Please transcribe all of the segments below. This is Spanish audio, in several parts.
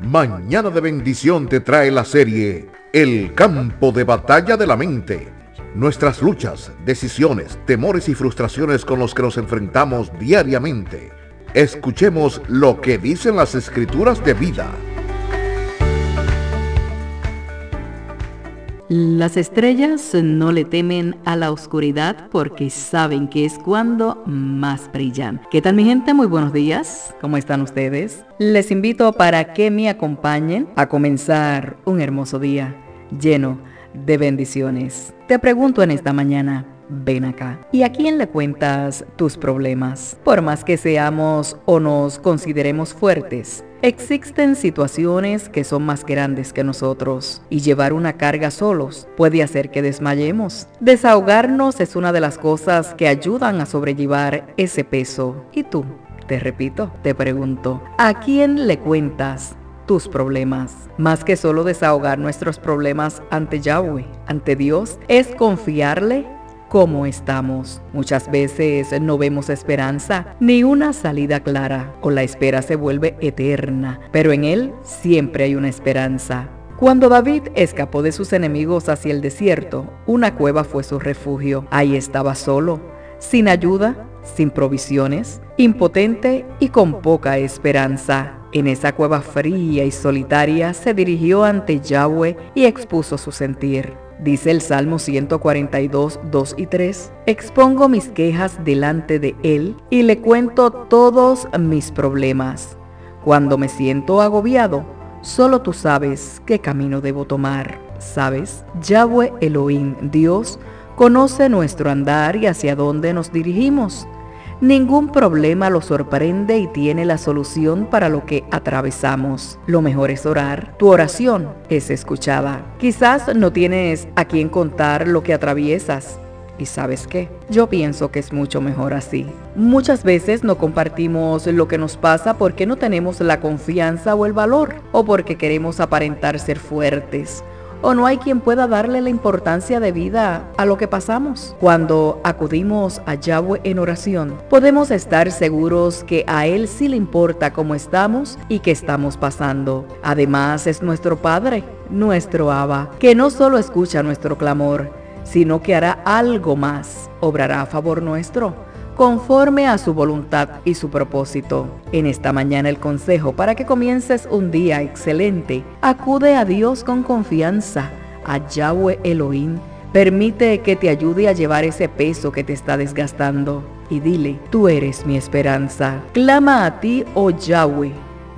Mañana de bendición te trae la serie El campo de batalla de la mente. Nuestras luchas, decisiones, temores y frustraciones con los que nos enfrentamos diariamente. Escuchemos lo que dicen las escrituras de vida. Las estrellas no le temen a la oscuridad porque saben que es cuando más brillan. ¿Qué tal mi gente? Muy buenos días. ¿Cómo están ustedes? Les invito para que me acompañen a comenzar un hermoso día lleno de bendiciones. Te pregunto en esta mañana, ven acá. ¿Y a quién le cuentas tus problemas? Por más que seamos o nos consideremos fuertes, existen situaciones que son más grandes que nosotros y llevar una carga solos puede hacer que desmayemos. Desahogarnos es una de las cosas que ayudan a sobrellevar ese peso. ¿Y tú? Te repito, te pregunto, ¿a quién le cuentas tus problemas. Más que solo desahogar nuestros problemas ante Yahweh, ante Dios, es confiarle cómo estamos. Muchas veces no vemos esperanza ni una salida clara o la espera se vuelve eterna, pero en Él siempre hay una esperanza. Cuando David escapó de sus enemigos hacia el desierto, una cueva fue su refugio. Ahí estaba solo, sin ayuda, sin provisiones, impotente y con poca esperanza. En esa cueva fría y solitaria se dirigió ante Yahweh y expuso su sentir. Dice el Salmo 142, 2 y 3, expongo mis quejas delante de Él y le cuento todos mis problemas. Cuando me siento agobiado, solo tú sabes qué camino debo tomar. ¿Sabes? Yahweh Elohim, Dios, conoce nuestro andar y hacia dónde nos dirigimos. Ningún problema lo sorprende y tiene la solución para lo que atravesamos. Lo mejor es orar. Tu oración es escuchada. Quizás no tienes a quien contar lo que atraviesas. ¿Y sabes qué? Yo pienso que es mucho mejor así. Muchas veces no compartimos lo que nos pasa porque no tenemos la confianza o el valor, o porque queremos aparentar ser fuertes, o no hay quien pueda darle la importancia de vida a lo que pasamos. Cuando acudimos a Yahweh en oración, podemos estar seguros que a Él sí le importa cómo estamos y qué estamos pasando. Además es nuestro Padre, nuestro Abba, que no solo escucha nuestro clamor, sino que hará algo más, obrará a favor nuestro conforme a su voluntad y su propósito. En esta mañana el consejo para que comiences un día excelente, acude a Dios con confianza, a Yahweh Elohim. Permite que te ayude a llevar ese peso que te está desgastando. Y dile, tú eres mi esperanza. Clama a ti, oh Yahweh.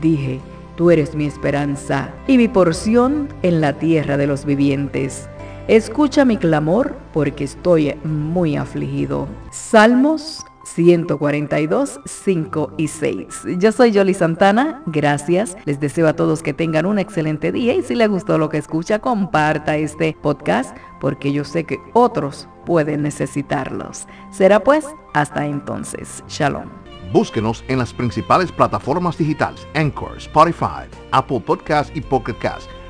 Dije, tú eres mi esperanza y mi porción en la tierra de los vivientes. Escucha mi clamor porque estoy muy afligido. Salmos 142, 5 y 6. Yo soy Yoli Santana, gracias. Les deseo a todos que tengan un excelente día y si les gustó lo que escucha, comparta este podcast porque yo sé que otros pueden necesitarlos. Será pues hasta entonces. Shalom. Búsquenos en las principales plataformas digitales, Anchor, Spotify, Apple Podcast y Pocket Cast